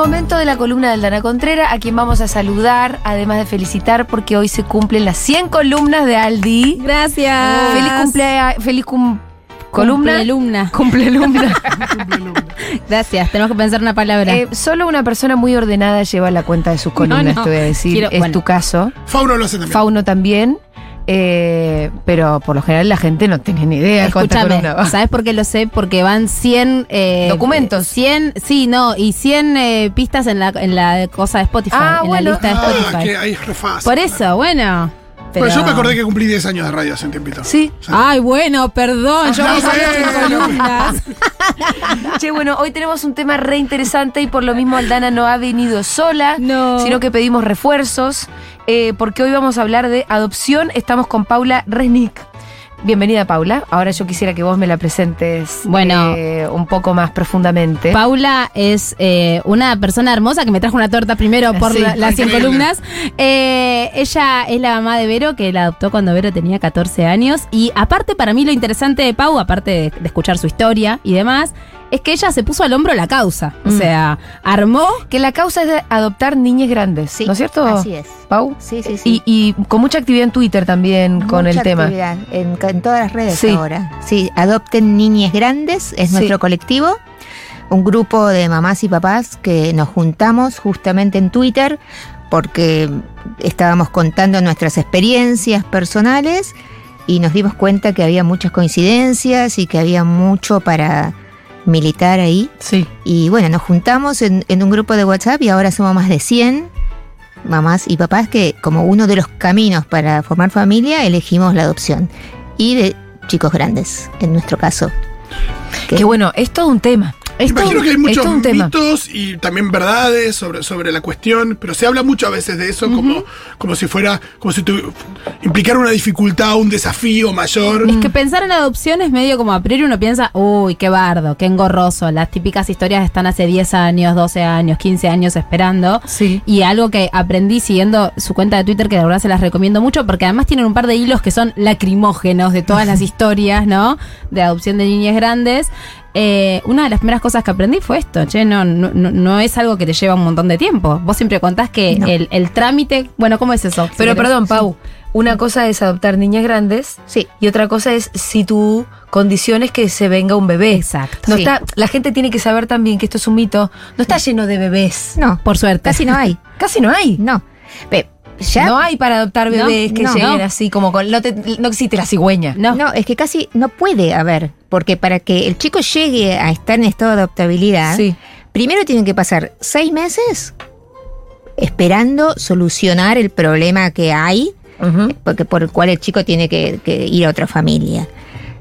momento de la columna de Aldana Contrera, a quien vamos a saludar, además de felicitar, porque hoy se cumplen las 100 columnas de Aldi. Gracias. Feliz cumpleaños, feliz cum- columna. Cumplealumna. Cumplealumna. Gracias, tenemos que pensar una palabra. Eh, solo una persona muy ordenada lleva la cuenta de sus columnas, no. te voy a decir. Quiero- es bueno. tu caso. Fauno lo hace también. Fauno también. Eh, pero por lo general la gente no tiene ni idea Escúchame. ¿sabes por qué lo sé? Porque van 100... eh, Documentos. 100, sí, no, y 100 eh, pistas en la, en la cosa de Spotify, Ah, en bueno. la lista de Ah, Spotify. que ahí es re fácil. Por eso, bueno. Pero- Bueno, yo me acordé que cumplí 10 años de radio hace un tiempito. Sí. Ay, bueno, perdón, yo Ah, me sabía tus bueno. columnas. Che, bueno, hoy tenemos un tema re interesante y por lo mismo Aldana no ha venido sola, No. sino que pedimos refuerzos, eh, porque hoy vamos a hablar de adopción. Estamos con Paula Resnick. Bienvenida, Paula. Ahora yo quisiera que vos me la presentes Bueno. eh, un poco más profundamente. Paula es eh, una persona hermosa que me trajo una torta primero por Sí. la- las 100 Increíble. columnas. Eh, ella es la mamá de Vero, que la adoptó cuando Vero tenía 14 años. Y aparte, para mí lo interesante de Pau, aparte de, de escuchar su historia y demás, es que ella se puso al hombro la causa. O Mm. sea, armó. que la causa es de adoptar niñas grandes, Sí, ¿no es cierto? Así es. Pau. Sí, sí, sí. Y, y con mucha actividad en Twitter también con el tema. En, en todas las redes Sí. ahora. Sí, adopten niñas grandes, es Sí. nuestro colectivo. Un grupo de mamás y papás que nos juntamos justamente en Twitter porque estábamos contando nuestras experiencias personales y nos dimos cuenta que había muchas coincidencias y que había mucho para militar ahí. Sí. Y bueno, nos juntamos en, en un grupo de WhatsApp y ahora somos más de 100 mamás y papás que como uno de los caminos para formar familia elegimos la adopción. Y de chicos grandes, en nuestro caso. Que- Que bueno, es todo un tema. Es todo- Imagino que hay muchos tema. mitos y también verdades sobre, sobre la cuestión, pero se habla mucho a veces de eso como, como si fuera, como si tu- implicara una dificultad, un desafío mayor. Es que pensar en adopción es medio como a priori uno piensa, uy, qué bardo, qué engorroso. Las típicas historias están hace 10 años, 12 años, 15 años esperando. Sí. Y algo que aprendí siguiendo su cuenta de Twitter, que de verdad se las recomiendo mucho, porque además tienen un par de hilos que son lacrimógenos de todas las historias, ¿no? De adopción de niñas grandes. Eh, una de las primeras cosas que aprendí fue esto, che, no, no, no- es algo que te lleva un montón de tiempo. Vos siempre contás que No. el, el trámite, bueno, ¿cómo es eso? Pero perdón, Pau, una cosa es adoptar niñas grandes Sí. y otra cosa es si tu condición es que se venga un bebé. Exacto. No Sí. está, la gente tiene que saber también que esto es un mito. No está lleno de bebés. No, Por suerte. casi no hay. Casi no hay. No. Ya No hay para adoptar No, bebés que no. lleguen No. así como con. No, te- no existe la cigüeña. No. No, es que casi no puede haber, porque para que el chico llegue a estar en estado de adoptabilidad, Sí. primero tienen que pasar seis meses esperando solucionar el problema que hay, porque por el cual el chico tiene que, que ir a otra familia.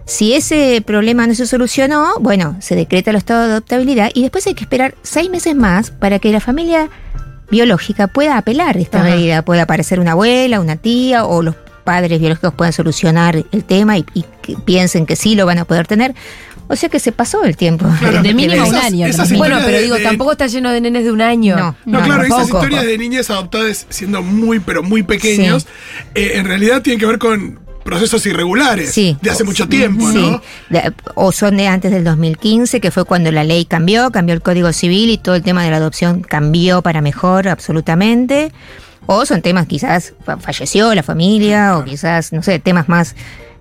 Si ese problema no se solucionó, bueno, se decreta el estado de adoptabilidad y después hay que esperar seis meses más para que la familia biológica pueda apelar esta Ajá. medida. Puede aparecer una abuela, una tía o los padres biológicos puedan solucionar el tema y, y que piensen que sí lo van a poder tener. O sea que se pasó el tiempo. Claro, De mínimo un esas- año, esas también. Bueno, pero de- digo, de- tampoco está lleno de nenes de un año. No. No, claro, esas tampoco. historias de niñas adoptadas siendo muy, pero muy pequeños, eh, en realidad tienen que ver con procesos irregulares Sí. de hace mucho tiempo, Sí, ¿no? de- o son de antes del 2015, que fue cuando la ley cambió, cambió el Código Civil y todo el tema de la adopción cambió para mejor absolutamente. O son temas quizás fa- falleció la familia o quizás, no sé, temas más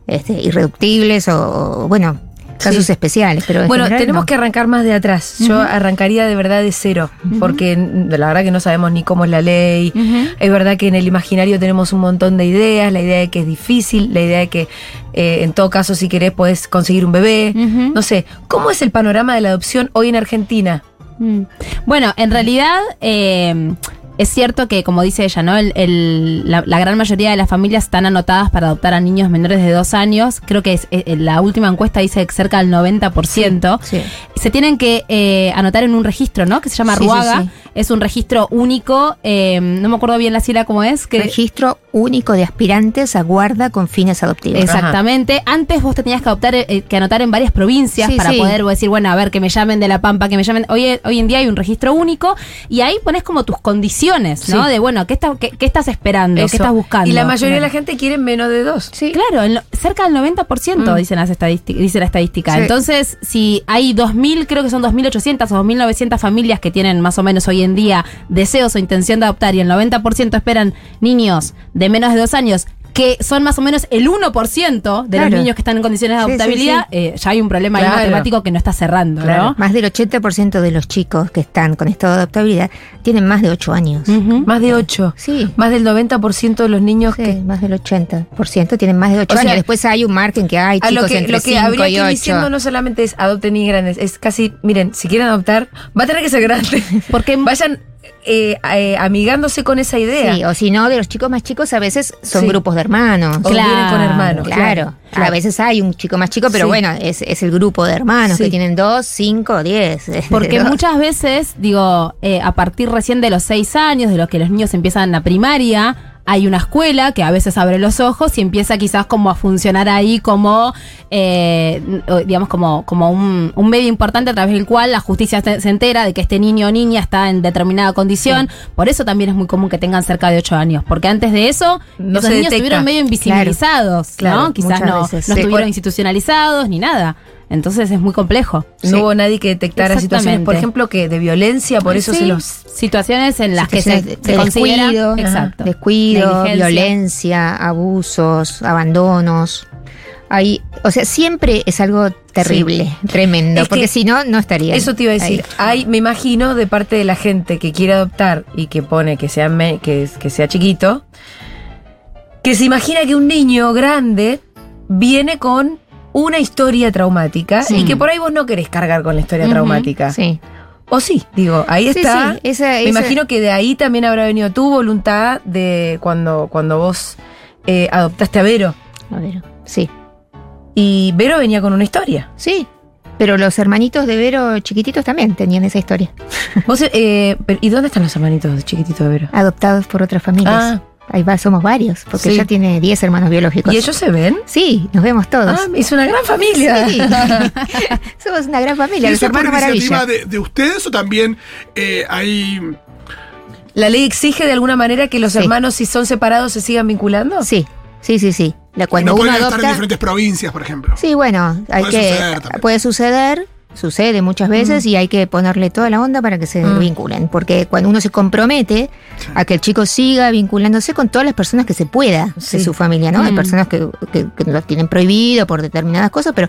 este, irreductibles o, o, bueno, casos Sí. especiales. Pero en Bueno, general, tenemos no. que arrancar más de atrás. Yo arrancaría de verdad de cero, porque la verdad que no sabemos ni cómo es la ley. Es verdad que en el imaginario tenemos un montón de ideas, la idea de que es difícil, la idea de que eh, en todo caso si querés podés conseguir un bebé. No sé, ¿cómo es el panorama de la adopción hoy en Argentina? Mm. Bueno, en realidad, eh, es cierto que, como dice ella, ¿no? El, el- la, la gran mayoría de las familias están anotadas para adoptar a niños menores de dos años. Creo que es, eh, la última encuesta dice que cerca del 90%. Sí. Se tienen que eh, anotar en un registro, ¿no? Que se llama Sí, Ruaga. Es un registro único. eh, no me acuerdo bien la sigla cómo es. Que, Registro único de aspirantes a guarda con fines adoptivos. Exactamente. Antes vos te tenías que adoptar, eh, que anotar en varias provincias para poder decir, bueno, a ver, que me llamen de La Pampa, que me llamen. Hoy, hoy en día hay un registro único y ahí pones como tus condiciones, ¿no? Sí. De bueno, ¿qué, está- qué, qué estás esperando? Eso. ¿Qué estás buscando? Y la mayoría de la gente quiere menos de dos. Sí. Claro, en lo- cerca del 90% Mm. dicen las estadísticas, dice la estadística. Sí. Entonces, si hay 2.000, creo que son 2.800 o 2.900 familias que tienen más o menos hoy en día deseos o intención de adoptar y el 90% esperan niños de menos de dos años, que son más o menos el 1% de Claro. los niños que están en condiciones de Sí, sí, adoptabilidad, sí. eh, ya hay un problema ahí Claro. matemático que no está cerrando, Claro. ¿no? Más del 80% de los chicos que están con estado de adoptabilidad tienen más de 8 años. Ujú. Más de ocho. Sí. Más del 90% de los niños Sí, que más del 80% tienen más de 8 O sea, años. Después hay un margen que hay chicos lo que, entre lo que 5 habría y que ir 8. diciendo no solamente es adopten niños grandes, es casi, miren, si quieren adoptar, va a tener que ser grande. Porque vayan eh, eh, amigándose con esa idea. Sí, o si no, de los chicos más chicos a veces son Sí. grupos de hermanos. O vienen con hermanos. Claro, claro. a veces hay un chico más chico, pero Sí. bueno, es, es el grupo de hermanos Sí. que tienen dos, cinco, diez. Porque Dos. muchas veces, digo, eh, a partir recién de los seis años, de los que los niños empiezan la primaria, hay una escuela que a veces abre los ojos y empieza quizás como a funcionar ahí como, eh, digamos, como, como un, un medio importante a través del cual la justicia se, entera de que este niño o niña está en determinada condición. Por eso también es muy común que tengan cerca de ocho años. Porque antes de eso, No esos niños detecta. estuvieron medio invisibilizados, Claro, ¿no? Quizás no, veces, no estuvieron institucionalizados ni nada. Entonces es muy complejo. No Sí. hubo nadie que detectara situaciones, por ejemplo, que de violencia, por eso Sí, se los... situaciones en las que se, se considera descuido, exacto descuido, violencia, abusos, abandonos. Ahí, o sea, siempre es algo terrible, tremendo, Es porque que si no, no estaría. Eso te iba a decir. ahí. Hay, me imagino, de parte de la gente que quiere adoptar y que pone que sea, me- que, que sea chiquito, que se imagina que un niño grande viene con una historia traumática Sí. y que por ahí vos no querés cargar con la historia traumática. Sí. O sí, digo, ahí Sí, está. sí, esa- Me esa- imagino que de ahí también habrá venido tu voluntad de cuando, cuando vos eh, adoptaste a Vero. A ver, sí. Y Vero venía con una historia. Sí. Pero los hermanitos de Vero chiquititos también tenían esa historia. Vos, eh, pero- ¿Y dónde están los hermanitos chiquititos de Vero? Adoptados por otras familias. Ah. Ahí va, somos varios, porque Sí. ella tiene 10 hermanos biológicos. ¿Y ellos se ven? Sí, nos vemos todos. Ah, es una gran familia. Sí. somos una gran familia, ¿Y los eso es por hermanos iniciativa maravilla. de, de ustedes o también eh, hay ¿La ley exige de alguna manera que los Sí. hermanos, si son separados, se sigan vinculando? Sí, sí, sí, sí. La- cuando no uno pueden estar en diferentes provincias, por ejemplo? Sí, bueno, hay Puede que. suceder puede suceder, sucede muchas veces y hay que ponerle toda la onda para que se Mm. vinculen. Porque cuando uno se compromete a que el chico siga vinculándose con todas las personas que se pueda Sí. de su familia, ¿no? Hay Mm. personas que, que, que lo tienen prohibido por determinadas cosas, pero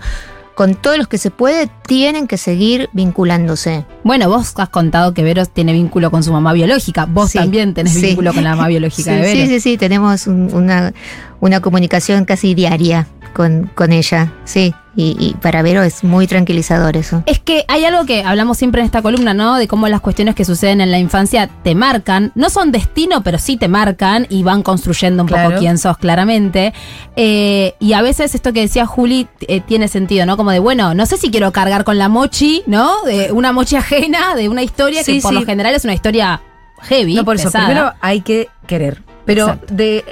con todos los que se puede, tienen que seguir vinculándose. Bueno, vos has contado que Vero tiene vínculo con su mamá biológica. Vos Sí, también tenés sí. vínculo con la mamá biológica Sí, de Vero. sí, sí, sí, tenemos un- una, una comunicación casi diaria con, con ella, sí. Y, y para Vero es muy tranquilizador eso. Es que hay algo que hablamos siempre en esta columna, ¿no? De cómo las cuestiones que suceden en la infancia te marcan. No son destino, pero sí te marcan y van construyendo un Claro. poco quién sos, claramente. Eh, y a veces esto que decía Juli eh, tiene sentido, ¿no? Como de, bueno, no sé si quiero cargar con la mochi, ¿no? De una mochi ajena, de una historia Sí, que por sí. lo general es una historia heavy. No, por eso, pesada. primero hay que querer. Pero Exacto. de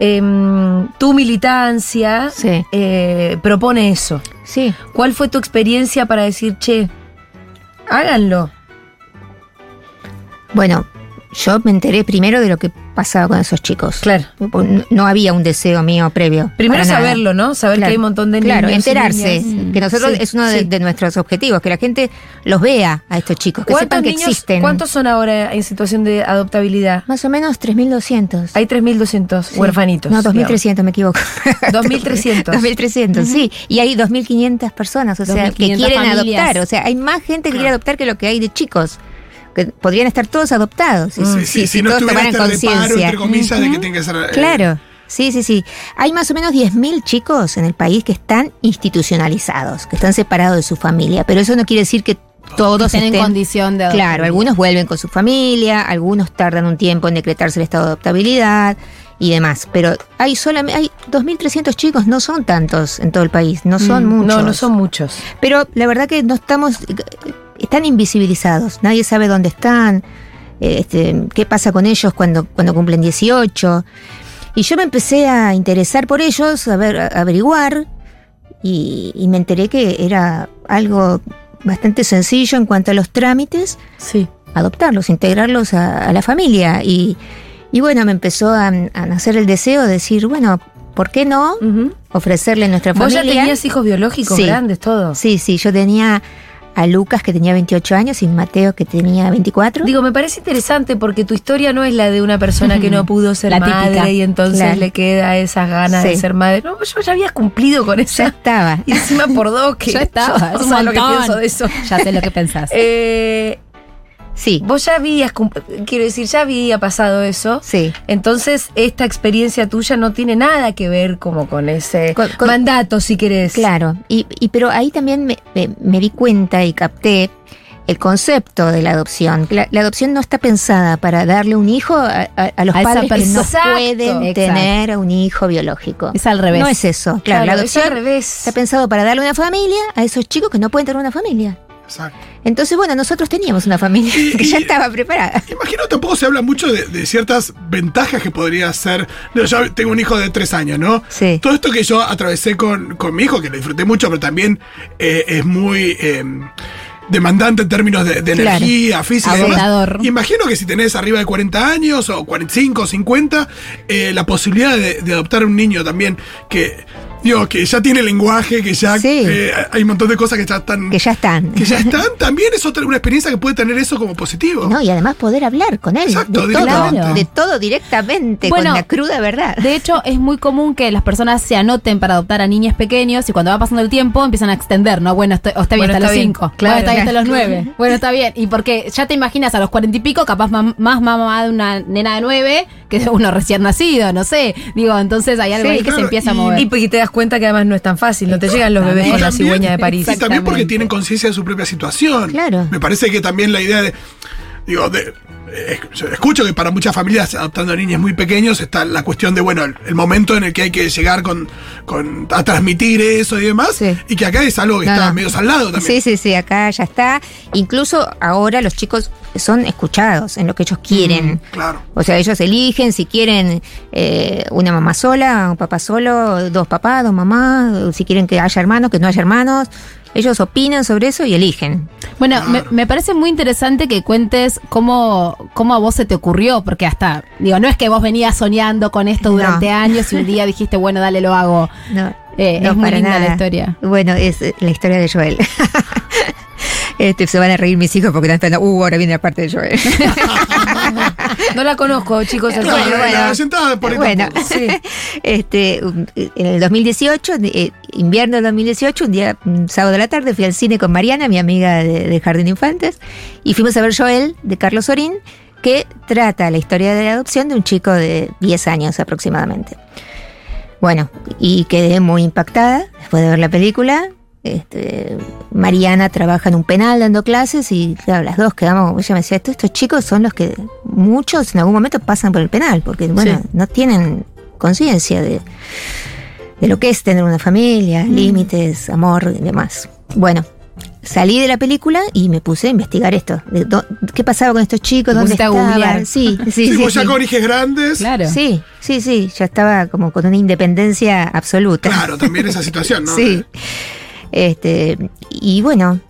em, tu militancia Sí, eh, propone eso. sí. ¿Cuál fue tu experiencia para decir, che, háganlo? Bueno, yo me enteré primero de lo que pasaba con esos chicos. Claro. No, había un deseo mío previo. Primero nada. saberlo, ¿no? Saber Claro. que hay un montón de Claro, niños. y enterarse. niñas. Que nosotros Sí, es uno de, sí. de nuestros objetivos, que la gente los vea a estos chicos, que ¿Cuántos sepan que niños, existen. ¿Cuántos son ahora en situación de adoptabilidad? Más o menos 3.200. Hay 3.200 Sí. huerfanitos. No, 2.300, me equivoco. 2.300. 2.300, sí. Y hay 2.500 personas, o sea, que 2.500 quieren familias. adoptar. O sea, hay más gente que quiere adoptar que lo que hay de chicos. Que podrían estar todos adoptados. Si, Sí, si- sí, si si no todos tomaran este conciencia. eh, Claro. Sí, sí, sí. Hay más o menos 10.000 chicos en el país que están institucionalizados, que están separados de su familia, pero eso no quiere decir que todos Estén en condición de Claro, adoptabilidad. algunos vuelven con su familia, algunos tardan un tiempo en decretarse el estado de adoptabilidad y demás. Pero hay solamente hay 2.300 chicos, no son tantos en todo el país, no son Mm, muchos. No, no son muchos. Pero la verdad que no estamos, están invisibilizados, nadie sabe dónde están, este, qué pasa con ellos cuando, cuando cumplen 18. Y yo me empecé a interesar por ellos, a, ver, a averiguar, y, y me enteré que era algo bastante sencillo en cuanto a los trámites, Sí. adoptarlos, integrarlos a, a la familia. Y, y bueno, me empezó a, a nacer el deseo de decir, bueno, ¿por qué no ofrecerle a nuestra ¿Vos ya familia? tenías hijos biológicos Sí. grandes, todos? Sí, sí, yo tenía a Lucas que tenía 28 años y Mateo que tenía 24. Digo, me parece interesante porque tu historia no es la de una persona que no pudo ser La típica. madre y entonces Claro. le queda esas ganas de ser madre. No, yo ya había cumplido con ya esa. estaba. Y encima por dos que Ya estaba, yo es lo que pienso de eso. Ya sé lo que pensás. Eh, Sí, vos ya habías, quiero decir, ya había pasado eso. sí. Entonces, esta experiencia tuya no tiene nada que ver como con ese Con- con- mandato, si querés. Claro, y, y pero ahí también me, me- me di cuenta y capté el concepto de la adopción. La, la adopción no está pensada para darle un hijo a, a- a los A padres que no pueden Exacto. tener un hijo biológico. Es al revés. No es eso. Claro, Claro, la es adopción al revés. está pensado para darle una familia a esos chicos que no pueden tener una familia. Exacto. Entonces, bueno, nosotros teníamos una familia Y- que ya estaba preparada. Imagino tampoco se habla mucho de, de ciertas ventajas que podría ser. No, yo tengo un hijo de tres años, ¿no? Sí. Todo esto que yo atravesé con, con mi hijo, que lo disfruté mucho, pero también eh, es muy eh, demandante en términos de, de Claro. energía, física. Imagino que si tenés arriba de 40 años o 45 o 50, eh, la posibilidad de, de adoptar un niño también que. Digo, que ya tiene lenguaje, que ya Sí. eh, hay un montón de cosas que ya están. Que ya están. que ya están, también es otra una experiencia que puede tener eso como positivo. No, y además poder hablar con él. Exacto, de, todo, directamente. de todo directamente, Bueno, con la cruda verdad. De hecho, es muy común que las personas se anoten para adoptar a niños pequeños y cuando va pasando el tiempo empiezan a extender, ¿no? Bueno, estoy- o está bien Bueno, hasta está los bien, cinco. claro. bueno, está bien hasta los nueve. Bueno, está bien. Y porque ya te imaginas a los cuarenta y pico, capaz mam- más mamá de una nena de nueve que de uno recién nacido, no sé. Digo, entonces hay algo Sí, ahí que claro, se empieza a y- mover. Y porque te das cuenta que además no es tan fácil, no te llegan los bebés con la cigüeña de París. Y también porque tienen conciencia de su propia situación. Claro. Me parece que también la idea de. Digo, de. Escucho que para muchas familias adoptando a niños muy pequeños está la cuestión de, bueno, el, el momento en el que hay que llegar con, con a transmitir eso y demás, Sí. y que acá es algo que No, está no. medio salado también. Sí, sí, sí, acá ya está. Incluso ahora los chicos son escuchados en lo que ellos quieren. Claro. O sea, ellos eligen si quieren eh, una mamá sola, un papá solo, dos papás, dos mamás, si quieren que haya hermanos, que no haya hermanos. Ellos opinan sobre eso y eligen. Bueno, me, me parece muy interesante que cuentes cómo, cómo a vos se te ocurrió, porque hasta, digo, no es que vos venías soñando con esto durante No. años y un día dijiste, bueno, dale, lo hago. No, Eh, no, es muy para linda la historia. Bueno, es eh, la historia de Joel. Este, se van a reír mis hijos porque están pensando, uh, ahora viene la parte de Joel. No la conozco, chicos. así Claro, bueno. la sentada por ahí Bueno, tampoco. Sí. este, en el 2018, eh, invierno del 2018, un día, un sábado de la tarde, fui al cine con Mariana, mi amiga de, de Jardín de Infantes, y fuimos a ver Joel, de Carlos Sorín, que trata la historia de la adopción de un chico de 10 años aproximadamente. Bueno, y quedé muy impactada después de ver la película. Este, Mariana trabaja en un penal dando clases y claro, las dos quedamos, ella me decía, estos, estos chicos son los que muchos en algún momento pasan por el penal, porque bueno, Sí. no tienen conciencia de, de lo que es tener una familia, Mm. límites, amor y demás. Bueno, salí de la película y me puse a investigar esto. de ¿Qué pasaba con estos chicos? ¿Dónde estaban? Sí, sí, Sí, sí. vos ya sí. con hijos grandes. Claro. Sí, sí, sí, ya estaba como con una independencia absoluta. Claro, también esa situación, ¿no? Sí. Este, y bueno,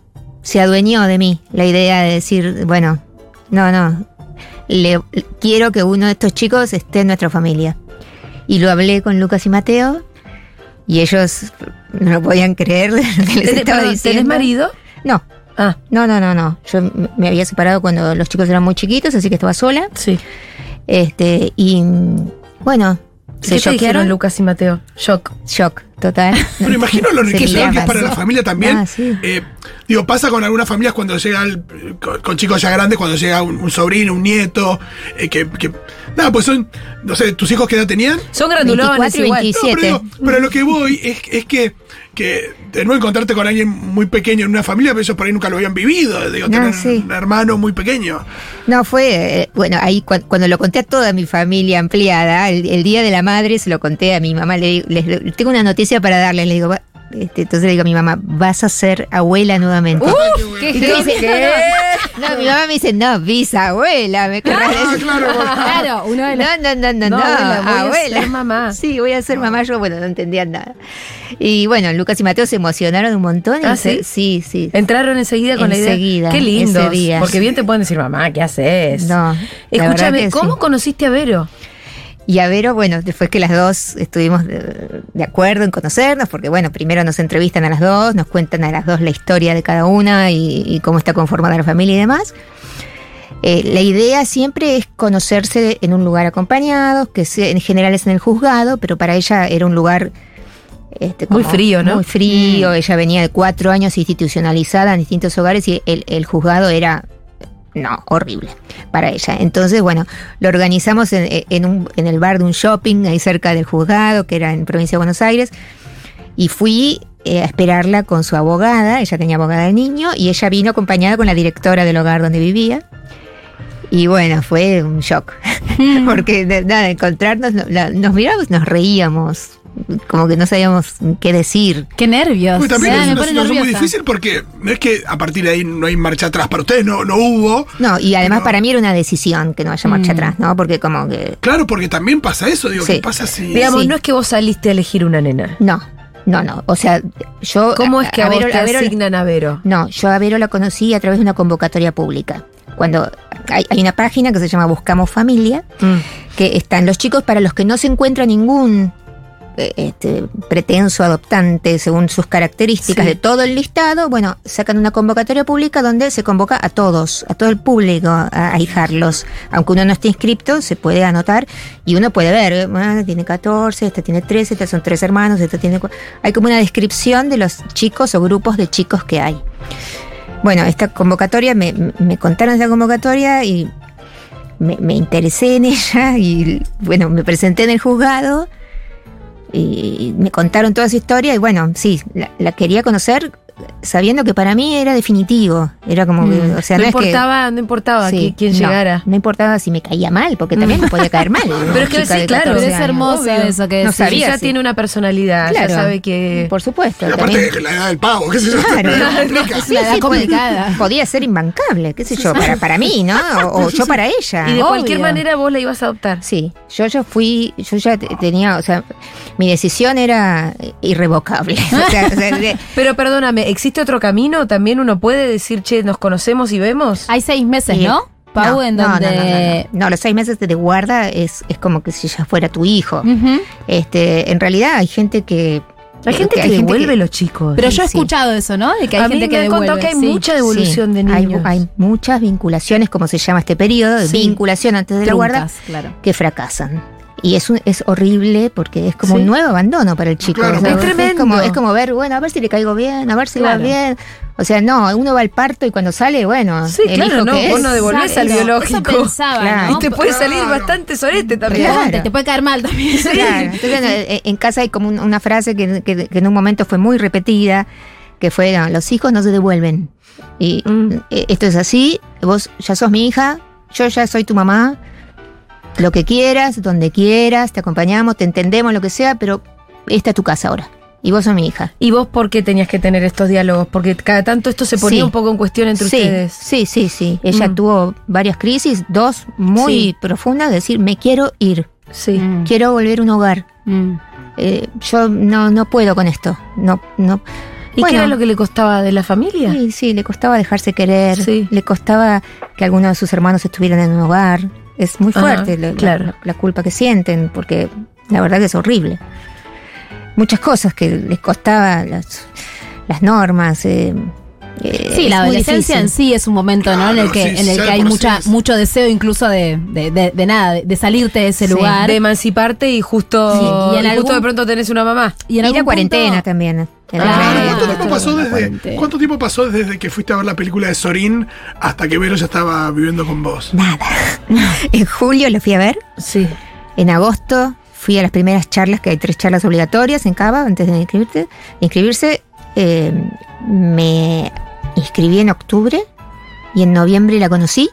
se adueñó de mí la idea de decir, bueno, no, no, le, quiero que uno de estos chicos esté en nuestra familia. Y lo hablé con Lucas y Mateo, y ellos no lo podían creer de lo que les ¿Tenés, estaba perdón, diciendo. ¿tenés marido? No, Ah, no, no, no, no. Yo me había separado cuando los chicos eran muy chiquitos, así que estaba sola. sí. Este, y bueno, ¿Qué te dijeron choquearon. Lucas y Mateo? Shock. Shock, total. Pero imagino lo enriquecedor que es para la familia también. Ah, sí. Eh, digo, pasa con algunas familias cuando llega el- con, con chicos ya grandes, cuando llega un, un sobrino, un nieto, eh, que, que- Nada, pues son. No sé, ¿tus hijos qué edad tenían? Son grandulones 24 y igual. 25. No, pero, digo, pero lo que voy es, es que, que de no encontrarte con alguien muy pequeño en una familia, pero eso por ahí nunca lo habían vivido. Digo, No, tener sí. un hermano muy pequeño. No, fue, eh, bueno, ahí cua- cuando lo conté a toda mi familia ampliada, el, el día de la madre se lo conté a mi mamá, le digo, les- tengo una noticia para darle, le digo, este, entonces le digo a mi mamá, vas a ser abuela nuevamente. ¿Qué, Y dice, no, mi mamá me dice, no, bisabuela, me querrás Ah, decir. claro. Claro, uno de los. No, no, no, no, No, abuela, voy a abuela. ser mamá. Sí, voy a ser mamá. Yo, bueno, no entendían nada. Y bueno, Lucas y Mateo se emocionaron un montón. ¿Ah, sí? Sí, sí. Entraron enseguida con Enseguida, la idea. Qué lindo. Porque bien te pueden decir, mamá, ¿qué haces? No, Escúchame, ¿cómo sí. conociste a Vero? Y a Vero, bueno, después que las dos estuvimos de, de acuerdo en conocernos, porque bueno, primero nos entrevistan a las dos, nos cuentan a las dos la historia de cada una y, y cómo está conformada la familia y demás. Eh, la idea siempre es conocerse en un lugar acompañado, que en general es en el juzgado, pero para ella era un lugar este, Muy frío, ¿no? Muy frío. Ella venía de cuatro años institucionalizada en distintos hogares y el, el juzgado era, no, horrible para ella. Entonces, bueno, lo organizamos en, en un- en el bar de un shopping ahí cerca del juzgado, que era en provincia de Buenos Aires, y fui eh, a esperarla con su abogada. Ella tenía abogada de niño y ella vino acompañada con la directora del hogar donde vivía. Y bueno, fue un shock. Porque de- nada, encontrarnos, nos mirábamos, nos reíamos, como que no sabíamos qué decir. Qué nervios. Pues también Ah, es me una pone situación muy difícil porque no es que a partir de ahí no hay marcha atrás. Para ustedes no, no hubo. No, y además Pero- para mí era una decisión que no haya marcha Mm. atrás, ¿no? Porque como que... Claro, porque también pasa eso. Digo, Sí. ¿qué pasa si.? Digamos, Sí. no es que vos saliste a elegir una nena. No, no, no. O sea, yo... ¿Cómo es que a, Vero- te Vero- asignan a Vero? No, yo a Vero la conocí a través de una convocatoria pública. Cuando hay, hay una página que se llama Buscamos Familia, Mm. que están los chicos para los que no se encuentra ningún este, pretenso adoptante según sus características Sí. de todo el listado, bueno, sacan una convocatoria pública donde se convoca a todos, a todo el público a, a hijarlos. Aunque uno no esté inscripto, se puede anotar y uno puede ver, eh, ah, tiene 14, este tiene 13, estos son tres hermanos, este tiene... Hay como una descripción de los chicos o grupos de chicos que hay. Bueno, esta convocatoria, me, me contaron esta convocatoria y me, me interesé en ella y bueno, me presenté en el juzgado y me contaron toda esa historia y bueno, sí, la, la quería conocer sabiendo que para mí era definitivo, era como que, Mm. o sea, no, no, es que- importaba, no importaba sí, qui- quién no, llegara. No importaba si me caía mal, porque también me podía caer mal. Pero es que sí, claro, Pero 14 es hermoso Obvio. eso que No decís. sabía, ya sí. tiene una personalidad, Claro. ya sabe que... Por supuesto. Aparte, también- la edad del pavo, qué sé yo. Claro. Es una edad complicada. Podía ser imbancable, qué sé yo, para, para mí, ¿no? O, o yo para ella. Y de cualquier manera vos la ibas a adoptar. Sí, yo ya fui, yo ya te- tenía, o sea, mi decisión era irrevocable. O sea, o sea, de- Pero perdóname, ¿existe otro camino? ¿También uno puede decir, che, nos conocemos y vemos? Hay seis meses, y- ¿no? Pau, no, en no, no, donde. no, no, no. No, los seis meses de guarda es, es como que si ya fuera tu hijo. Este, en realidad hay gente que. Hay gente que, hay gente devuelve que- los chicos. Pero yo he Sí. escuchado eso, ¿no? De que hay a mí gente me que han devuelve. contado que hay sí. mucha devolución Sí, de niños. Hay, muchas vinculaciones, como se llama este periodo, de Sí. vinculación antes de la guarda, claro. que fracasan. Y es, un- es horrible porque es como Sí. un nuevo abandono para el chico. Claro, O sea, Es tremendo. como, es como ver, bueno, a ver si le caigo bien, a ver si Claro. va bien. O sea, no, uno va al parto y cuando sale, bueno, Sí, el claro, hijo no, que vos es. no devolvés al biológico. Eso pensaba, Claro. ¿no? Y te puede Claro. salir bastante sorete también. Claro. Te, te puede caer mal también. Claro. Entonces, en, en casa hay como un- una frase que, que- que en un momento fue muy repetida, que fue, "No, los hijos no se devuelven. Y Mm. eh, esto es así, vos ya sos mi hija, yo ya soy tu mamá, lo que quieras, donde quieras, te acompañamos, te entendemos, lo que sea, pero esta es tu casa ahora. Y vos sos mi hija. ¿Y vos por qué tenías que tener estos diálogos? Porque cada tanto esto se ponía Sí. un poco en cuestión entre sí, ustedes. sí, sí, sí. Ella Mm. tuvo varias crisis, dos muy Sí. profundas, de decir, me quiero ir, Sí. Mm. quiero volver a un hogar. Mm. Eh, yo no, no puedo con esto. No, no. ¿Y Bueno. qué era lo que le costaba de la familia? Sí, sí, le costaba dejarse querer, Sí. le costaba que algunos de sus hermanos estuvieran en un hogar. Es muy fuerte la, la- claro. la culpa que sienten, porque la verdad que es horrible. Muchas cosas que les costaba las, las normas. eh, eh, Sí, la adolescencia en sí es un momento, ¿no? En el que, sí, en el que hay mucha, sí. mucho deseo incluso de, de, de- de nada, de, salirte de ese Sí, lugar. De emanciparte y justo, Sí, y en y justo algún- de pronto tenés una mamá. y en Y algún la cuarentena punto- también. en Claro. ¿Cuánto Ah, tiempo, pasó desde. ¿Cuánto tiempo pasó desde que fuiste a ver la película de Sorín hasta que Vero ya estaba viviendo con vos? Nada. en julio lo fui a ver, Sí. en agosto fui a las primeras charlas, que hay tres charlas obligatorias en Cava antes de inscribirte, inscribirse. Eh, me inscribí en octubre y en noviembre la conocí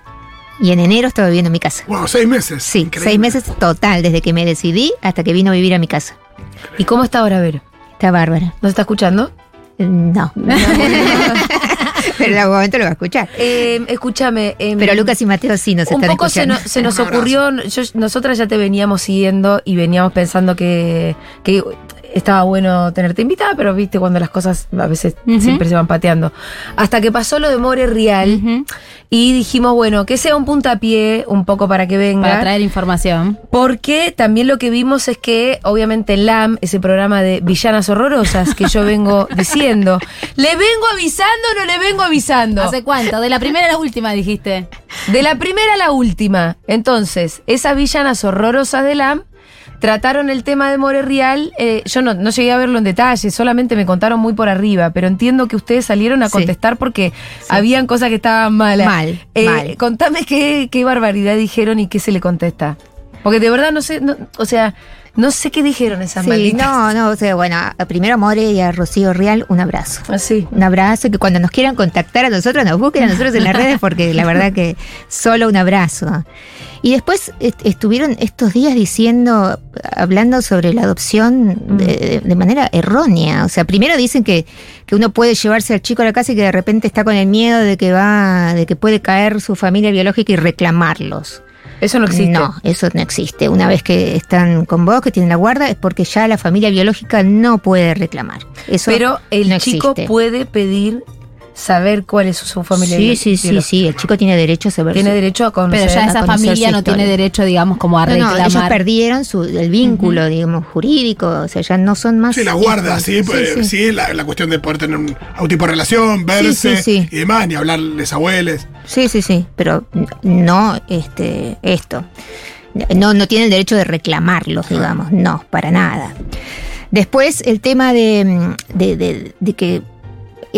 y en enero estaba viviendo en mi casa. Wow, seis meses. Sí, Increíble. seis meses total desde que me decidí hasta que vino a vivir a mi casa. ¿Y cómo está ahora, Vero? Está bárbara. ¿Nos está escuchando? No. Pero en algún momento lo va a escuchar. Eh, escúchame. em, Pero Lucas y Mateo sí nos un están poco se, escuchando. nos- se nos Un abrazo. ocurrió, yo- nosotras ya te veníamos siguiendo y veníamos pensando que, que estaba bueno tenerte invitada, pero viste cuando las cosas a veces siempre se van pateando. Hasta que pasó lo de More Real y dijimos, bueno, que sea un puntapié un poco para que venga. Para traer información. Porque también lo que vimos es que, obviamente, LAM, ese programa de villanas horrorosas que yo vengo diciendo, ¿le vengo avisando o no le vengo avisando? ¿Hace cuánto? De la primera a la última dijiste. De la primera a la última. Entonces, esas villanas horrorosas de LAM trataron el tema de More Real. eh, yo no, no llegué a verlo en detalle, solamente me contaron muy por arriba, pero entiendo que ustedes salieron a Sí. contestar porque habían cosas que estaban malas. Mal, Eh, mal. Contame qué, qué barbaridad dijeron y qué se le contesta. Porque de verdad no sé, no- o sea, no sé qué dijeron esas Sí, malditas. no, no, o sea, bueno, primero a More y a Rocío Real, un abrazo. Así. Un abrazo que cuando nos quieran contactar a nosotros, nos busquen a nosotros en las redes, porque la verdad que solo un abrazo. Y después est- estuvieron estos días diciendo, hablando sobre la adopción de, de manera errónea. O sea, primero dicen que, que uno puede llevarse al chico a la casa y que de repente está con el miedo de que va, de que puede caer su familia biológica y reclamarlos. Eso no existe. No, eso no existe. Una vez que están con vos, que tienen la guarda, es porque ya la familia biológica no puede reclamar. Eso Pero el no chico existe. puede pedir saber cuál es su, familia. Sí, sí, sí, sí. El chico tiene derecho a saber. Tiene su- derecho a conocer. Pero ya esa familia no tiene derecho, digamos, como a No, no, reclamar. ellos perdieron su, el vínculo, digamos, jurídico. O sea, ya no son más. Sí, la guarda, hijos. sí, pues, sí. sí, la, la cuestión de poder tener un, algún tipo de relación, verse sí, sí. y demás, ni hablarles abuelos. Sí, sí, sí, pero no este, esto. No, no tiene el derecho de reclamarlos, digamos, no, para nada. Después, el tema de, de- de- de que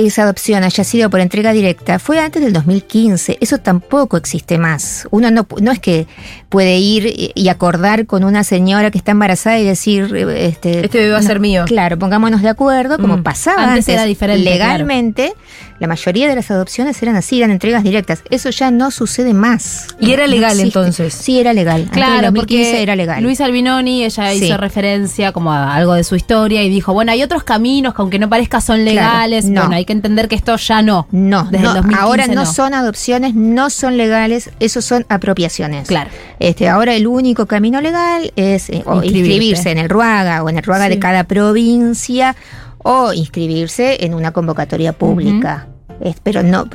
esa adopción haya sido por entrega directa fue antes del 2015. Eso tampoco existe más. Uno no, no es que puede ir y- acordar con una señora que está embarazada y decir... eh, Este, Este bebé va a ser mío. Claro, pongámonos de acuerdo, como Mm. pasaba Antes antes. era diferente, Legalmente, la mayoría de las adopciones eran así, eran entregas directas. Eso ya no sucede más. Y era No legal, entonces. Sí, era legal. Claro, 2015 porque era legal. Luis Albinoni, ella Sí. hizo referencia como a algo de su historia y dijo, bueno, hay otros caminos que aunque no parezca son Claro, legales, no. bueno, hay que entender que esto ya no. no, Desde no, el 2015 ahora no, no. son adopciones, no son legales, eso son apropiaciones. Claro. Este, ahora el único camino legal es eh, inscribirse en el RUAGA o en el RUAGA de cada provincia o inscribirse en una convocatoria pública. Es- pero no,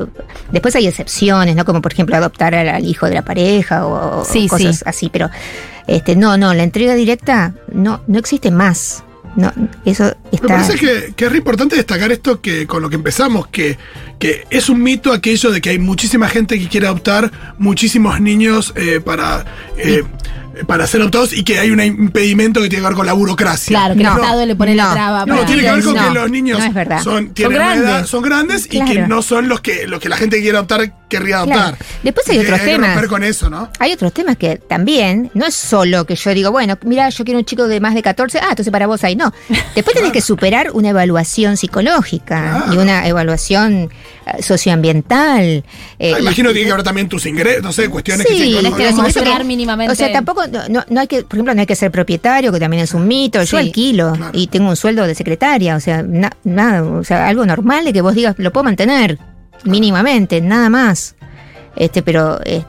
después hay excepciones, ¿no? Como por ejemplo adoptar al, hijo de la pareja o, Sí, cosas sí. así, pero este, no, no, la entrega directa no, no existe más. No, eso Me está. parece que, que es re importante destacar esto que con lo que empezamos, que, que es un mito aquello de que hay muchísima gente que quiere adoptar muchísimos niños eh, para, eh, para ser adoptados y que hay un impedimento que tiene que ver con la burocracia. Claro, que No, el Estado le pone la traba. No, para- tiene que ver con No, que los niños son, tienen una grandes. edad- son grandes y que no son los que, los que la gente que quiere adoptar querría Claro. adoptar. Después hay Y que otros hay que temas. romper con eso, ¿no? Hay otros temas que también, no es solo que yo digo, bueno, mira, yo quiero un chico de más de 14, ah, entonces para vos ahí no. Después tenés que superar una evaluación psicológica Claro. y una evaluación eh, socioambiental. eh, Ah, imagino que tiene que ver también tus ingresos, no sé, cuestiones Sí, que que con- demostrar demostrar mínimamente. O sea, tampoco, no, no- no hay que, por ejemplo, no hay que ser propietario, que también es un mito. Yo Sí, alquilo claro. y tengo un sueldo de secretaria, o sea, na- nada, o sea, algo normal de que vos digas, lo puedo mantener mínimamente, nada más. Este, pero eh,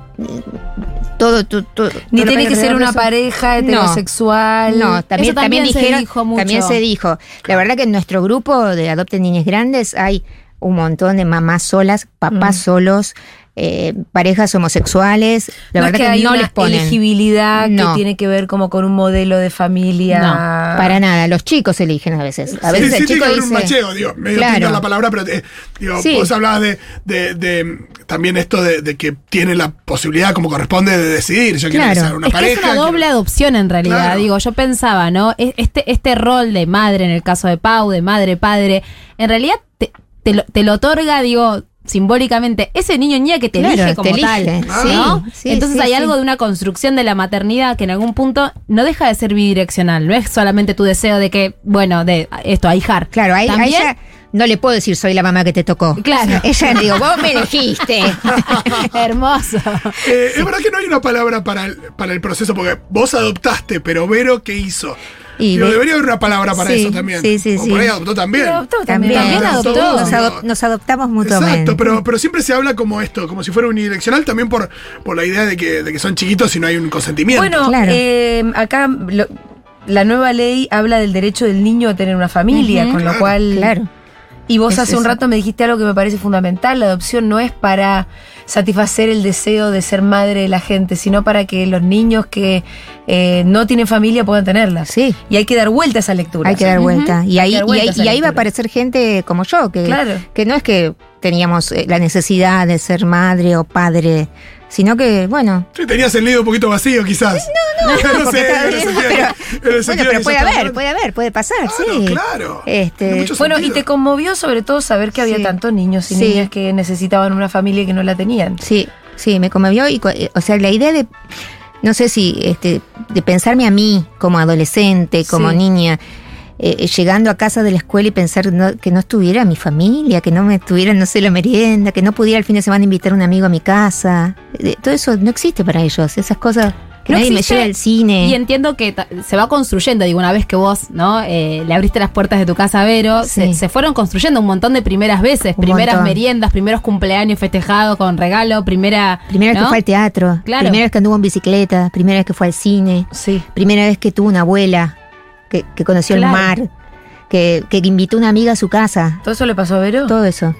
todo, Ni tiene que ser una eso. pareja heterosexual. No, también, también se dijeron, dijo mucho. también se dijo. La verdad que en nuestro grupo de Adopten Niñas Grandes hay un montón de mamás solas, papás Mm. solos, eh, parejas homosexuales. La no es verdad que, que, hay no una les ponen. elegibilidad No. que tiene que ver como con un modelo de familia. No, para nada. Los chicos eligen a veces. A Sí, veces sí, el tiene chico que haber un dice. macheo, digo, medio Claro. la palabra, pero eh, digo, Sí. vos hablabas de, de, de, también esto de, de que tiene la posibilidad como corresponde de decidir, yo quiero Claro. una es que pareja. es una doble quiero- adopción en realidad. Claro. Digo, yo pensaba, ¿no? Es- Este, este rol de madre, en el caso de Pau, de madre, padre, en realidad te, te lo, te lo otorga, digo, simbólicamente ese niño niña que te Claro, elige como te elige, tal. sí, ¿no? sí, Entonces sí, hay sí. algo de una construcción de la maternidad que en algún punto no deja de ser bidireccional. No es solamente tu deseo de que, bueno, de esto, ahijar. Claro, a, a También- ella no le puedo decir soy la mamá que te tocó. Claro. Ella digo, vos me elegiste. Hermoso. Eh, es verdad que no hay una palabra para el, para el proceso, porque vos adoptaste, pero Vero, ¿qué hizo? Y Digo, debería haber una palabra para Sí, eso también. sí, sí, o sí. por ahí adoptó también. Pero adoptó también. También, También adoptó. Nos, adop- nos adoptamos mutuamente. Exacto, pero, pero siempre se habla como esto, como si fuera unidireccional, también por, por la idea de que, de que son chiquitos y no hay un consentimiento. Bueno, Claro. eh, acá lo- la nueva ley habla del derecho del niño a tener una familia, con lo cual. Claro. Y vos Es hace un rato me dijiste algo que me parece fundamental. La adopción no es para satisfacer el deseo de ser madre de la gente, sino para que los niños que eh, no tienen familia puedan tenerla. Sí. Y hay que dar vuelta a esa lectura. Hay que dar vuelta. Y ahí, y ahí, y ahí va a aparecer gente como yo, que, Claro. que no es que teníamos eh, la necesidad de ser madre o padre, sino que, bueno. Sí, tenías el nido un poquito vacío, quizás. No, no, sé, en el sentido- pero, bueno, pero puede haber, puede haber, puede pasar, Claro, sí. claro. Este, Bueno, y te conmovió sobre todo saber que había Sí. tantos niños y Sí. niñas que necesitaban una familia y que no la tenían. Sí, sí, me conmovió. Y, cu- eh, o sea, la idea de, no sé si, este, de pensarme a mí como adolescente, como Sí. niña, eh, llegando a casa de la escuela y pensar no- que no estuviera mi familia, que no me estuviera, no sé, la merienda, que no pudiera el fin de semana invitar a un amigo a mi casa. Eh, todo eso no existe para ellos, esas cosas que No nadie existe, me lleva al cine. Y entiendo que se va construyendo, digo, una vez que vos, ¿no? Eh, le abriste las puertas de tu casa a Vero, se, Sí. se fueron construyendo un montón de primeras veces, Un primeras montón. meriendas, primeros cumpleaños festejados con regalo, primera. Primera vez que fue al teatro, Claro. primera vez que anduvo en bicicleta, primera vez que fue al cine, Sí. primera vez que tuvo una abuela, que, que conoció Claro. el mar, que, que invitó una amiga a su casa. ¿Todo eso le pasó a Vero? Todo eso.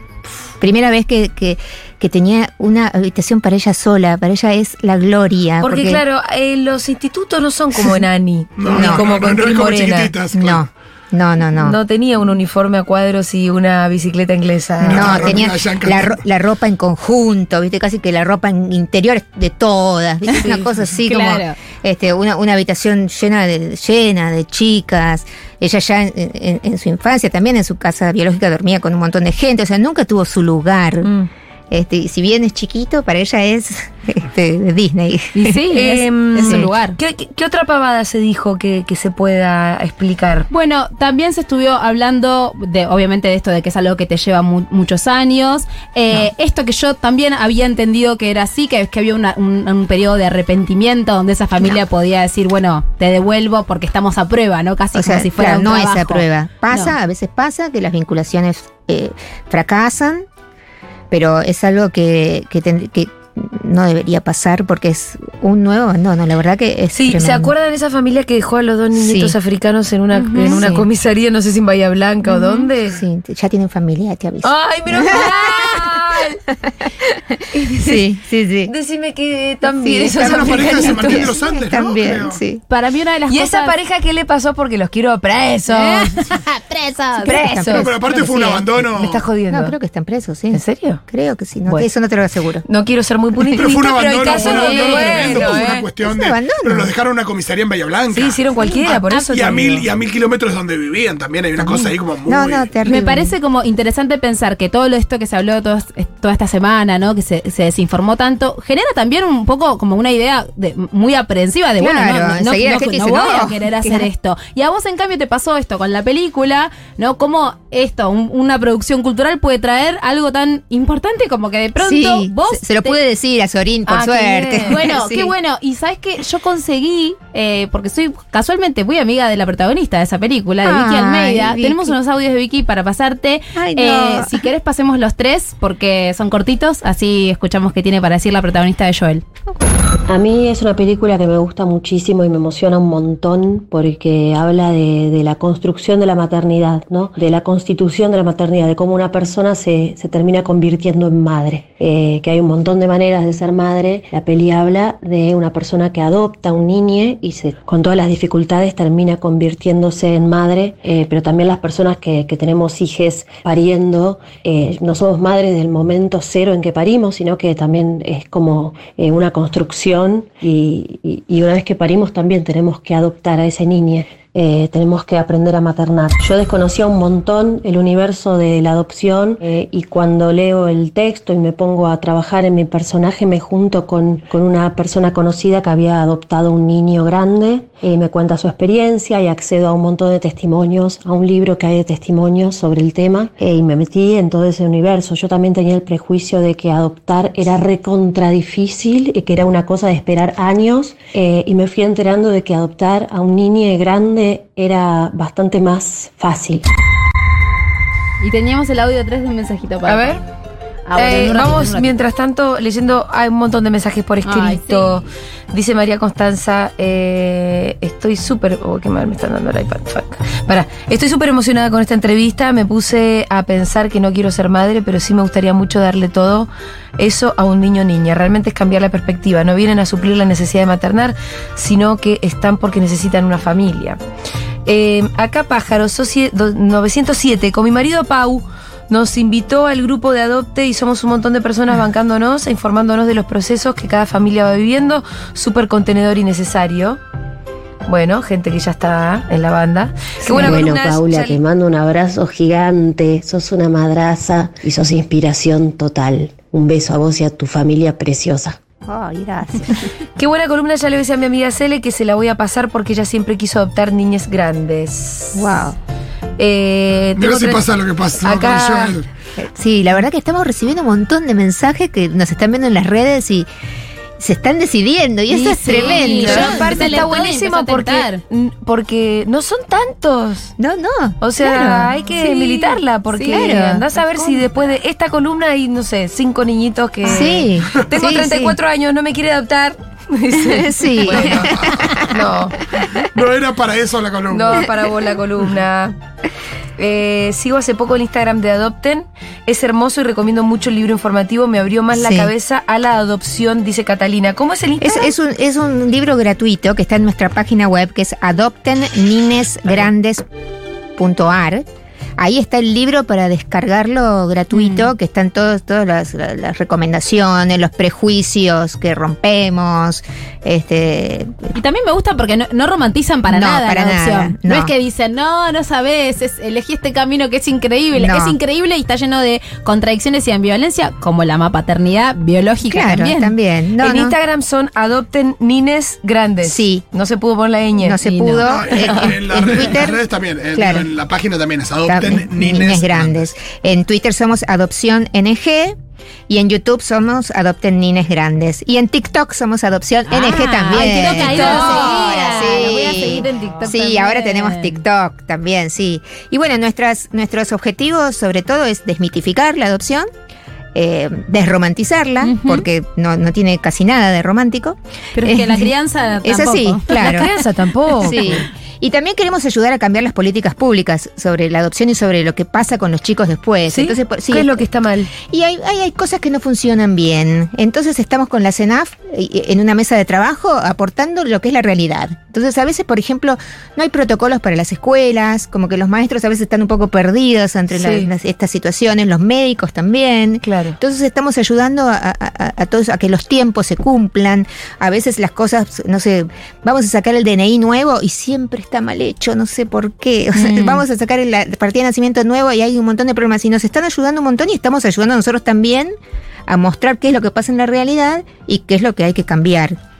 Primera vez que, que, que tenía una habitación para ella sola, para ella es la gloria. Porque, claro, eh, los institutos no son como en Ani, No, ni no, como no, con no, Morena. chiquititas. No, claro. No, no, no. No tenía un uniforme a cuadros y una bicicleta inglesa. No, tenía la, ro- la ropa en conjunto, viste, casi que la ropa en interior de todas, viste, una cosa así Claro. como este, una, una habitación llena de, llena de chicas. Ella ya en, en- en su infancia, también en su casa biológica dormía con un montón de gente, o sea, nunca tuvo su lugar. Mm. Este, y si bien es chiquito, para ella es este, Disney. Y sí, es, Em, es su lugar. ¿Qué, qué- qué otra pavada se dijo que, que se pueda explicar? Bueno, también se estuvo hablando de, obviamente, de esto de que es algo que te lleva mu- muchos años. Eh, Esto que yo también había entendido que era así, que, que había una- un, un periodo de arrepentimiento donde esa familia podía decir, bueno, te devuelvo porque estamos a prueba, ¿no? Casi O sea, como si fuera claro, un no es a prueba. Pasa, No. a veces pasa que las vinculaciones eh, fracasan, pero es algo que, que, tend- que no debería pasar porque es un nuevo abandono. La verdad que es Sí, ¿se acuerdan de esa familia que dejó a los dos niñitos Sí. africanos en una, en una Sí. comisaría, no sé si en Bahía Blanca o dónde? Sí, ya tienen familia, te aviso. ¡Ay, mal! sí, sí, sí. Decime que también Sí, esos Es una pareja de San Martín de africanitos. los Andes, ¿no? También, sí. Para mí una de las ¿Y cosas... esa pareja qué le pasó? Porque los quiero presos. ¡Presos! Presos. No, pero aparte Creo fue un sí. abandono. Me estás jodiendo. No, creo que están presos, sí. ¿En serio? Creo que sí. No, Bueno. eso no te lo aseguro. No quiero ser muy punitiva, Pero fue un pero abandono, casos fue un abandono tremendo, bueno, fue una ¿eh? cuestión de. abandono. Pero los dejaron en una comisaría en Bahía Blanca. Sí, hicieron cualquiera, por eso Y a mil, y a mil kilómetros donde vivían también hay una cosa ahí como muy. No, no, terrible. Me parece como interesante pensar que todo lo esto que se habló todos- eh, toda esta semana, ¿no? Que se, se desinformó tanto, genera también un poco como una idea de, muy aprensiva de, Claro, bueno, no, no, no, no- voy a querer hacer claro. esto. Y a vos, en cambio, te pasó esto con la película, ¿no? Como esto, un- una producción cultural puede traer algo tan importante como que de pronto Sí, vos... se, se lo te- pude decir a Sorín, por Ah, suerte. bueno, Sí. qué bueno. Y sabes que yo conseguí, eh, porque soy casualmente muy amiga de la protagonista de esa película, de Vicky Ay, Almeida. Vicky. Tenemos unos audios de Vicky para pasarte. Ay, no. Eh, si querés, pasemos los tres, porque son cortitos, así escuchamos qué tiene para decir la protagonista de Joel. A mí es una película que me gusta muchísimo y me emociona un montón porque habla de, de la construcción de la maternidad, ¿no? De la constitución de la maternidad, de cómo una persona se, se termina convirtiendo en madre. Eh, que hay un montón de maneras de ser madre. La peli habla de una persona que adopta a un niño y se, con todas las dificultades termina convirtiéndose en madre, eh, pero también las personas que, tenemos hijes pariendo, eh, no somos madres del momento cero en que parimos, sino que también es como eh, una construcción y una vez que parimos también tenemos que adoptar a ese niño eh, tenemos que aprender a maternar. Yo desconocía un montón el universo de la adopción eh, y cuando leo el texto y me pongo a trabajar en mi personaje me junto con, con una persona conocida que había adoptado un niño grande y me cuenta su experiencia y accedo a un montón de testimonios, a un libro que hay de testimonios sobre el tema eh, y me metí en todo ese universo. Yo también tenía el prejuicio de que adoptar era recontra difícil y que era una cosa de esperar años eh, y me fui enterando de que adoptar a un niño grande era bastante más fácil. Y teníamos el audio 3 de un mensajito para. A ver. Ah, Eh, vamos, mientras tanto, leyendo, hay un montón de mensajes por escrito. Dice María Constanza, eh, estoy súper... Oh, qué mal me están dando el iPad. Fuck. Pará, estoy súper emocionada con esta entrevista. Me puse a pensar que no quiero ser madre, pero sí me gustaría mucho darle todo eso a un niño o niña. Realmente es cambiar la perspectiva. No vienen a suplir la necesidad de maternar, sino que están porque necesitan una familia. Eh, acá Pájaro, socie- do- 907, con mi marido Pau, nos invitó al grupo de Adopte y somos un montón de personas bancándonos, e informándonos de los procesos que cada familia va viviendo. Súper contenedor y necesario. Bueno, gente que ya está en la banda. Qué buena bueno, columna, Paula, ya- te mando un abrazo gigante. Sos una madraza y sos inspiración total. Un beso a vos y a tu familia preciosa. Ay, gracias. Qué buena columna, ya le decía a mi amiga Cele que se la voy a pasar porque ella siempre quiso adoptar niñas grandes. wow. Eh, tengo si pasa lo que Acá- Joel. Sí, la verdad que estamos recibiendo un montón de mensajes que nos están viendo en las redes y se están decidiendo y eso Sí, es sí. tremendo. Pero Yo aparte está buenísimo porque, porque no son tantos. No, no. O sea, claro. hay que Sí, militarla porque sí, claro. andás a ver si después de esta columna hay, no sé, cinco niñitos que... Sí, Tengo sí, 34 años, no me quiere adoptar. Dice. Sí. Bueno, no, No era para eso la columna. no para vos la columna. Eh, sigo hace poco el Instagram de Adopten. Es hermoso y recomiendo mucho el libro informativo. Me abrió más la cabeza a la adopción, dice Catalina. ¿Cómo es el Es, Instagram? es un, es un libro gratuito que está en nuestra página web que es adoptenninesgrandes.ar. Ahí está el libro para descargarlo gratuito, que están todos, todas las, recomendaciones, los prejuicios que rompemos. Este, Y también me gusta porque no, no romantizan para No, nada para la adopción. nada, No. no. es que dicen, no, no sabes, es, elegí este camino que es increíble. No. Es increíble y está lleno de contradicciones y ambivalencia, como la paternidad biológica claro, también. también. No, en no. Instagram son Adopten Nines Grandes. Sí. No se pudo poner la ñ. No se pudo. No, en, En- en las en redes, Twitter, las redes también. En, claro. en la página también es Adopten Nines, Niñas Grandes. En Twitter somos Adopción NG. Y en YouTube somos Adopten Nines Grandes. Y en TikTok somos Adopción Ah, NG también. ay, creo que ahí lo Ahora seguía. Lo voy a seguir en TikTok Sí, también. ahora tenemos TikTok también, sí. Y bueno, nuestras, nuestros objetivos sobre todo es desmitificar la adopción. Eh, desromantizarla, porque no, no tiene casi nada de romántico. Pero es que la Eh, crianza Es así, tampoco. claro. La crianza tampoco. Sí. Y también queremos ayudar a cambiar las políticas públicas sobre la adopción y sobre lo que pasa con los chicos después. ¿Sí? Entonces, sí, ¿Qué es lo que está mal? y hay, hay, hay cosas que no funcionan bien. Entonces estamos con la CENAF eh, en una mesa de trabajo aportando lo que es la realidad. Entonces a veces, por ejemplo, no hay protocolos para las escuelas, como que los maestros a veces están un poco perdidos entre las- estas situaciones, los médicos también. Claro. Entonces estamos ayudando a, a- a- a todos a que los tiempos se cumplan. A veces las cosas, no sé, vamos a sacar el DNI nuevo y siempre está mal hecho, no sé por qué. O sea, Mm. vamos a sacar el- la partida de nacimiento nuevo y hay un montón de problemas. Y nos están ayudando un montón y estamos ayudando a nosotros también a mostrar qué es lo que pasa en la realidad y qué es lo que hay que cambiar.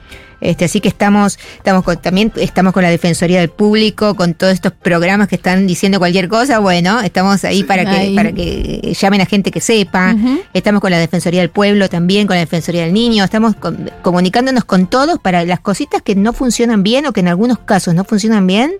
Este, así que estamos, estamos con, también estamos con la Defensoría del Público, con todos estos programas que están diciendo cualquier cosa, bueno, estamos ahí para que, Ahí. para que llamen a gente que sepa. Estamos con la Defensoría del Pueblo también, con la Defensoría del Niño, estamos con- comunicándonos con todos para las cositas que no funcionan bien o que en algunos casos no funcionan bien,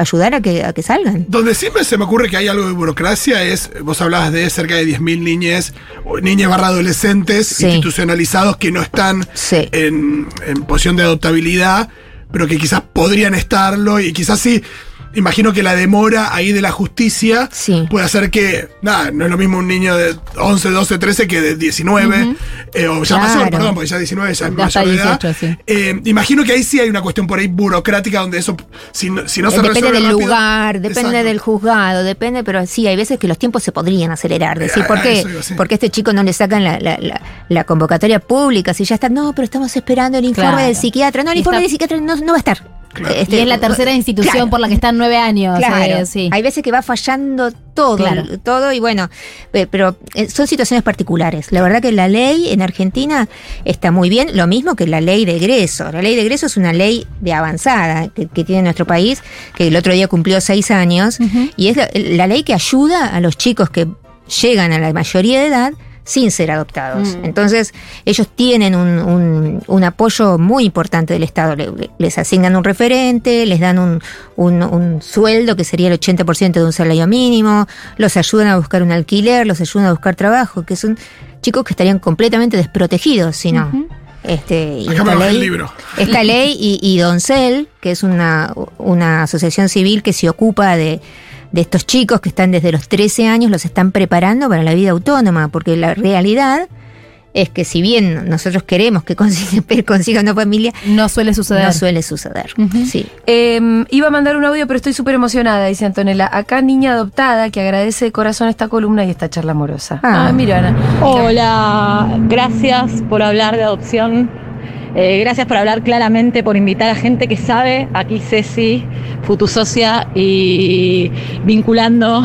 ayudar a que, a que salgan. Donde siempre se me ocurre que hay algo de burocracia es, vos hablabas de cerca de 10.000 niñas, niñas barra adolescentes Sí. institucionalizados que no están Sí. en, en posición de adoptabilidad, pero que quizás podrían estarlo y quizás sí. Imagino que la demora ahí de la justicia Sí. puede hacer que, nada, no es lo mismo un niño de 11, 12, 13 que de 19, eh, o ya Claro. mayor, perdón, porque ya 19 ya es mayor de edad. 18, sí. Eh, imagino que ahí sí hay una cuestión por ahí burocrática donde eso, si no, si no se depende resuelve del rápido- lugar, depende Exacto. del juzgado, depende, pero sí, hay veces que los tiempos se podrían acelerar. Decir, Eh, ¿por qué? Porque a este chico no le sacan la, la- la- la convocatoria pública, si ya está, no, pero estamos esperando el informe Claro. del psiquiatra. No, el informe está- del psiquiatra no, no va a estar. Este, y es la tercera institución claro, por la que están nueve años. Claro, eh, sí. hay veces que va fallando todo, Claro. todo y bueno, eh, pero eh, son situaciones particulares. La verdad que la ley en Argentina está muy bien, lo mismo que la ley de egreso. La ley de egreso es una ley de avanzada que, que tiene nuestro país, que el otro día cumplió seis años, y es la, la ley que ayuda a los chicos que llegan a la mayoría de edad sin ser adoptados. Mm. Entonces, ellos tienen un, un- un apoyo muy importante del Estado. Le- le- les asignan un referente, les dan un, un- un sueldo que sería el 80% de un salario mínimo, los ayudan a buscar un alquiler, los ayudan a buscar trabajo, que son chicos que estarían completamente desprotegidos si no. Este, y esta me bajé el ley, libro. esta ley y, y Doncel, que es una, una asociación civil que se ocupa de, de estos chicos que están desde los 13 años, los están preparando para la vida autónoma, porque la realidad es que si bien nosotros queremos que consigan, consigan una familia, No suele suceder. no suele suceder. Sí. Eh, iba a mandar un audio, pero estoy súper emocionada, dice Antonella. Acá niña adoptada que agradece de corazón esta columna y esta charla amorosa. Ah. Ah, mira, Ana. Hola, gracias por hablar de adopción. Eh, gracias por hablar claramente, por invitar a gente que sabe. Aquí Ceci, Futusocia y vinculando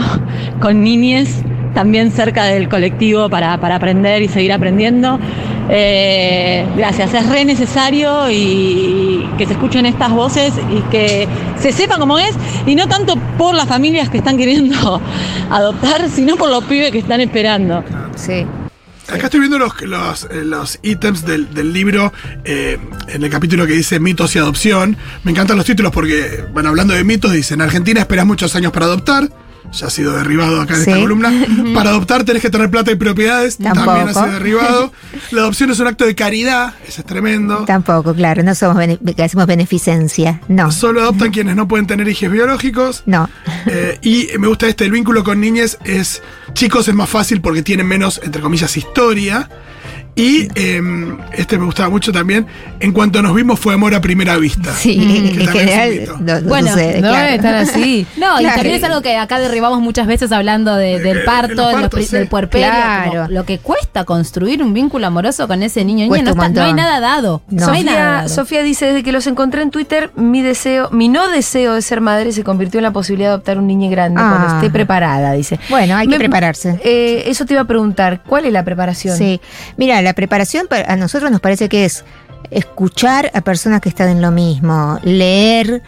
con niñes, también cerca del colectivo para, para aprender y seguir aprendiendo. Eh, gracias, es re necesario y que se escuchen estas voces y que se sepa cómo es y no tanto por las familias que están queriendo adoptar, sino por los pibes que están esperando. Sí. Acá estoy viendo los, los, eh, los ítems del, del libro eh, en el capítulo que dice mitos y adopción. Me encantan los títulos porque van hablando de mitos. Dicen, Argentina esperas muchos años para adoptar. Ya ha sido derribado acá en Sí. esta columna. Para adoptar tenés que tener plata y propiedades. Tampoco. También ha sido derribado. La adopción es un acto de caridad. Eso es tremendo. Tampoco, claro, no somos bene- hacemos beneficencia. No. Solo adoptan quienes no pueden tener hijos biológicos. No. Eh, y me gusta este, el vínculo con niñas es, chicos es más fácil porque tienen menos, entre comillas, historia. Y eh, este me gustaba mucho también, en cuanto nos vimos fue amor a primera vista. Sí, Que en general mito. no, no Bueno, sucede, no claro. están así. No, y también es algo que acá derribamos muchas veces hablando de- Eh, del parto, los pri- sí. del puerperio. Claro. lo que cuesta construir un vínculo amoroso con ese niño. niña, no, un está- no hay nada dado. No. No, hay nada Sofía, dado. Sofía dice, desde que los encontré en Twitter, mi deseo, mi no deseo de ser madre se convirtió en la posibilidad de adoptar un niño grande Ah. cuando esté preparada, dice. Bueno, hay que Me- prepararse. Eh, eso te iba a preguntar, ¿cuál es la preparación? Sí, mira, la preparación pa- a nosotros nos parece que es escuchar a personas que están en lo mismo, leer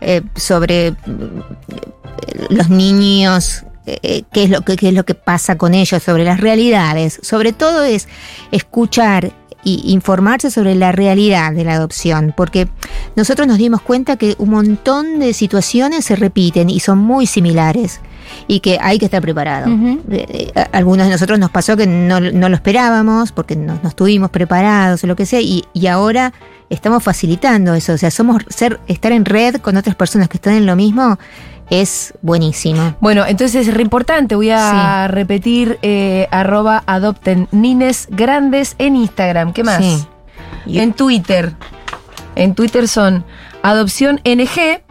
eh, sobre mm, los niños, eh, qué, es lo que, qué es lo que pasa con ellos, sobre las realidades. Sobre todo es escuchar y informarse sobre la realidad de la adopción, porque nosotros nos dimos cuenta que un montón de situaciones se repiten y son muy similares y que hay que estar preparado. Eh, eh, algunos de nosotros nos pasó que no, no lo esperábamos porque no, no estuvimos preparados o lo que sea y, y ahora estamos facilitando eso, o sea, somos ser estar en red con otras personas que están en lo mismo es buenísimo. Bueno, entonces es re importante. Voy a repetir eh, arroba adopten nines grandes en Instagram. ¿Qué más? Sí. Y- En Twitter. En Twitter son adopción NG.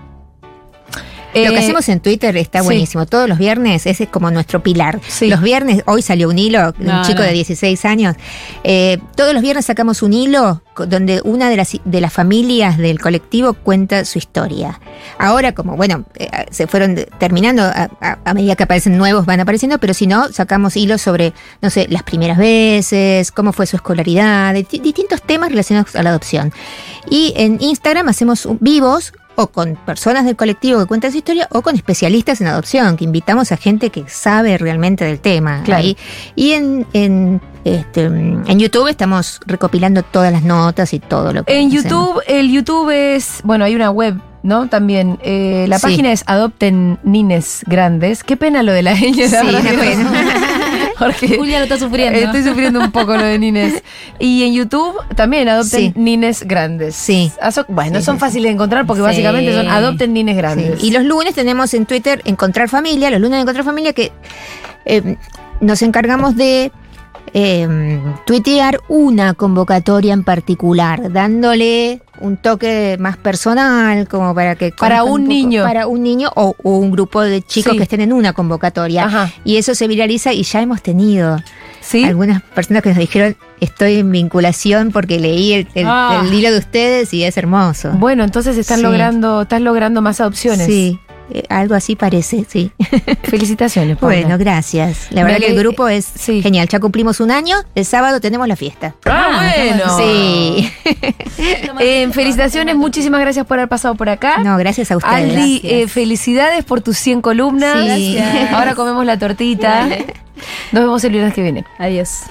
Lo Eh, que hacemos en Twitter está sí. buenísimo. Todos los viernes, ese es como nuestro pilar. Sí. Los viernes, hoy salió un hilo, un chico no. de 16 años. Eh, todos los viernes sacamos un hilo donde una de las, de las familias del colectivo cuenta su historia. Ahora, como bueno, eh, se fueron terminando, a, a- a medida que aparecen nuevos van apareciendo, pero si no, sacamos hilos sobre, no sé, las primeras veces, cómo fue su escolaridad, distintos temas relacionados a la adopción. Y en Instagram hacemos vivos o con personas del colectivo que cuentan su historia o con especialistas en adopción, que invitamos a gente que sabe realmente del tema. Claro. ahí. Y en, en, este, en YouTube estamos recopilando todas las notas y todo lo que En hacemos. YouTube, el YouTube es, bueno, hay una web, ¿no? También. eh, la Sí. página es Adopten Nines Grandes. Qué pena lo de la ñ. Sí, la pena. Porque Julia lo está sufriendo. estoy sufriendo un poco lo de Nines. Y en YouTube también Adopten Sí. Nines Grandes. Sí. Ah, bueno, Sí, son fáciles de encontrar porque básicamente son Adopten Nines. Grandes. Y los lunes tenemos en Twitter Encontrar Familia, los lunes de Encontrar Familia, que eh, nos encargamos de eh, tuitear una convocatoria en particular, dándole un toque más personal, como para que Para un poco- niño. para un niño o, o un grupo de chicos Sí. que estén en una convocatoria. Ajá. Y eso se viraliza y ya hemos tenido ¿Sí? algunas personas que nos dijeron estoy en vinculación porque leí el, el- Ah. el hilo de ustedes y es hermoso. Bueno, entonces están Sí. logrando, estás logrando más adopciones. Sí, eh, algo así parece, sí. Felicitaciones, Paula. Bueno, gracias. La Me verdad que el grupo es sí. genial. Ya cumplimos un año, el sábado tenemos la fiesta. Ah, bueno. Sí. Eh, felicitaciones, muchísimas gracias por haber pasado por acá. No, gracias a ustedes. Aldi, eh, felicidades por tus 100 columnas. Sí. Gracias. Ahora comemos la tortita. Nos vemos el viernes que viene. Adiós.